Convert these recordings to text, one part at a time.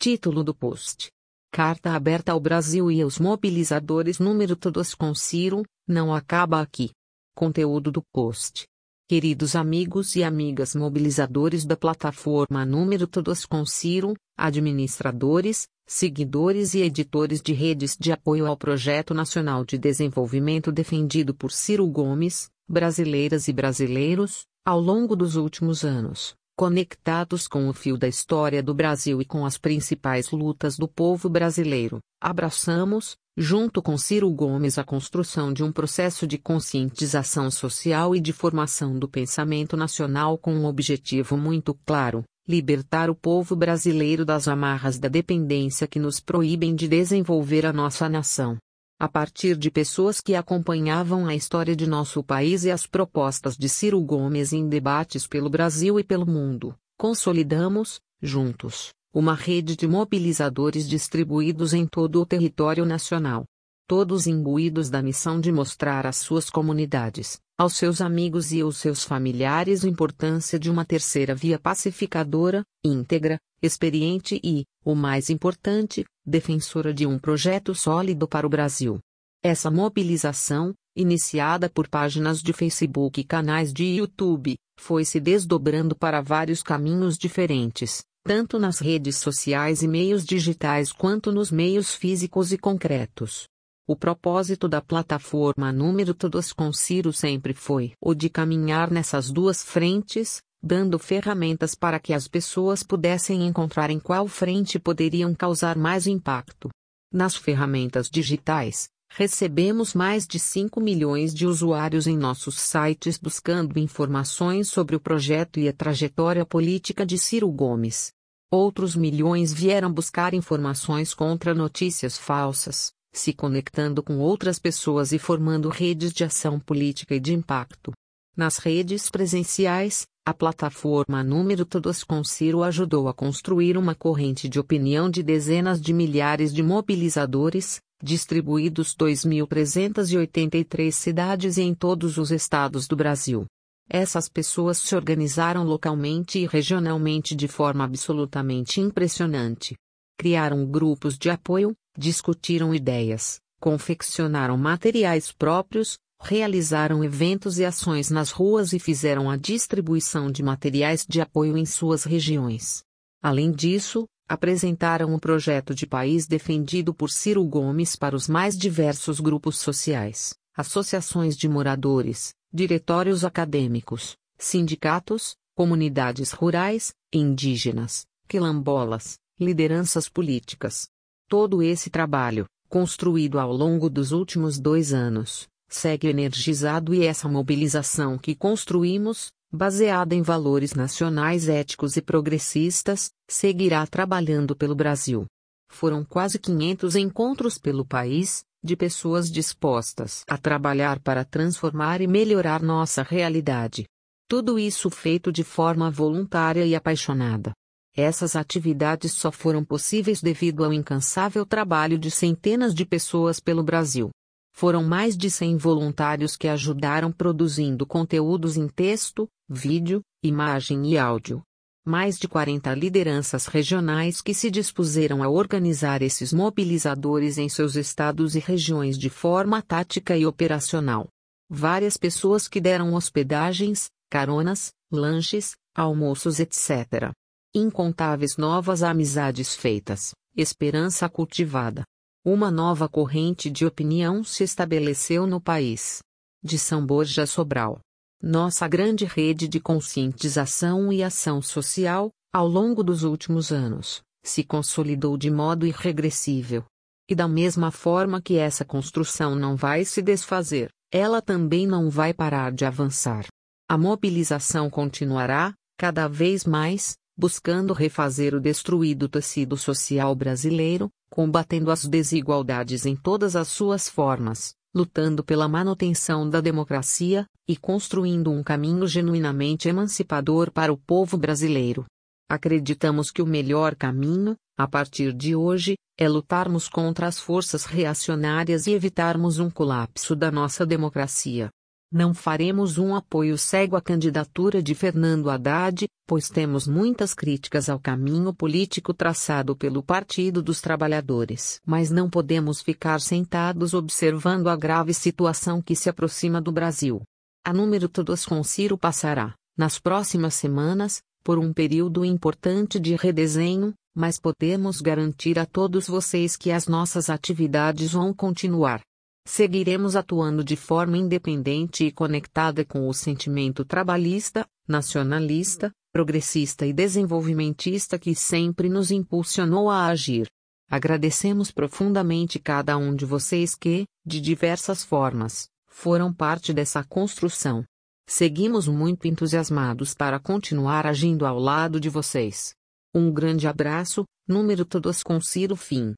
Título do post. Carta aberta ao Brasil e aos mobilizadores número todos com Ciro, não acaba aqui. Conteúdo do post. Queridos amigos e amigas mobilizadores da plataforma número todos com Ciro, administradores, seguidores e editores de redes de apoio ao Projeto Nacional de Desenvolvimento defendido por Ciro Gomes, brasileiras e brasileiros, ao longo dos últimos anos, conectados com o fio da história do Brasil e com as principais lutas do povo brasileiro, abraçamos, junto com Ciro Gomes, a construção de um processo de conscientização social e de formação do pensamento nacional com um objetivo muito claro: libertar o povo brasileiro das amarras da dependência que nos proíbem de desenvolver a nossa nação a partir de pessoas que acompanhavam a história de nosso país e as propostas de Ciro Gomes em debates pelo Brasil e pelo mundo, consolidamos, juntos, uma rede de mobilizadores distribuídos em todo o território nacional. Todos imbuídos da missão de mostrar às suas comunidades, aos seus amigos e aos seus familiares a importância de uma terceira via pacificadora, íntegra, experiente e, o mais importante, defensora de um projeto sólido para o Brasil. Essa mobilização, iniciada por páginas de Facebook e canais de YouTube, foi se desdobrando para vários caminhos diferentes, tanto nas redes sociais e meios digitais quanto nos meios físicos e concretos. O propósito da plataforma número todos com Ciro sempre foi o de caminhar nessas duas frentes, dando ferramentas para que as pessoas pudessem encontrar em qual frente poderiam causar mais impacto. Nas ferramentas digitais, recebemos mais de 5 milhões de usuários em nossos sites buscando informações sobre o projeto e a trajetória política de Ciro Gomes. Outros milhões vieram buscar informações contra notícias falsas, se conectando com outras pessoas e formando redes de ação política e de impacto. Nas redes presenciais, a plataforma número Todos com Ciro ajudou a construir uma corrente de opinião de dezenas de milhares de mobilizadores, distribuídos 2.383 cidades e em todos os estados do Brasil. Essas pessoas se organizaram localmente e regionalmente de forma absolutamente impressionante. Criaram grupos de apoio, discutiram ideias, confeccionaram materiais próprios, realizaram eventos e ações nas ruas e fizeram a distribuição de materiais de apoio em suas regiões. Além disso, apresentaram o projeto de país defendido por Ciro Gomes para os mais diversos grupos sociais, associações de moradores, diretórios acadêmicos, sindicatos, comunidades rurais, indígenas, quilombolas, lideranças políticas. Todo esse trabalho, construído ao longo dos últimos dois anos, segue energizado e essa mobilização que construímos, baseada em valores nacionais éticos e progressistas, seguirá trabalhando pelo Brasil. Foram quase 500 encontros pelo país, de pessoas dispostas a trabalhar para transformar e melhorar nossa realidade. Tudo isso feito de forma voluntária e apaixonada. Essas atividades só foram possíveis devido ao incansável trabalho de centenas de pessoas pelo Brasil. Foram mais de 100 voluntários que ajudaram produzindo conteúdos em texto, vídeo, imagem e áudio. Mais de 40 lideranças regionais que se dispuseram a organizar esses mobilizadores em seus estados e regiões de forma tática e operacional. Várias pessoas que deram hospedagens, caronas, lanches, almoços, etc. Incontáveis novas amizades feitas, esperança cultivada. Uma nova corrente de opinião se estabeleceu no país. De São Borja Sobral. Nossa grande rede de conscientização e ação social, ao longo dos últimos anos, se consolidou de modo irregressível. E da mesma forma que essa construção não vai se desfazer, ela também não vai parar de avançar. A mobilização continuará, cada vez mais, buscando refazer o destruído tecido social brasileiro, combatendo as desigualdades em todas as suas formas, lutando pela manutenção da democracia e construindo um caminho genuinamente emancipador para o povo brasileiro. Acreditamos que o melhor caminho, a partir de hoje, é lutarmos contra as forças reacionárias e evitarmos um colapso da nossa democracia. Não faremos um apoio cego à candidatura de Fernando Haddad, pois temos muitas críticas ao caminho político traçado pelo Partido dos Trabalhadores. Mas não podemos ficar sentados observando a grave situação que se aproxima do Brasil. A número todos com Ciro passará, nas próximas semanas, por um período importante de redesenho, mas podemos garantir a todos vocês que as nossas atividades vão continuar. Seguiremos atuando de forma independente e conectada com o sentimento trabalhista, nacionalista, progressista e desenvolvimentista que sempre nos impulsionou a agir. Agradecemos profundamente cada um de vocês que, de diversas formas, foram parte dessa construção. Seguimos muito entusiasmados para continuar agindo ao lado de vocês. Um grande abraço, número todos com Ciro Fim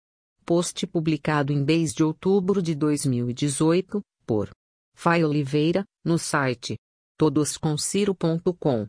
post publicado em 10 de outubro de 2018, por Fai Oliveira, no site todosconsiro.com.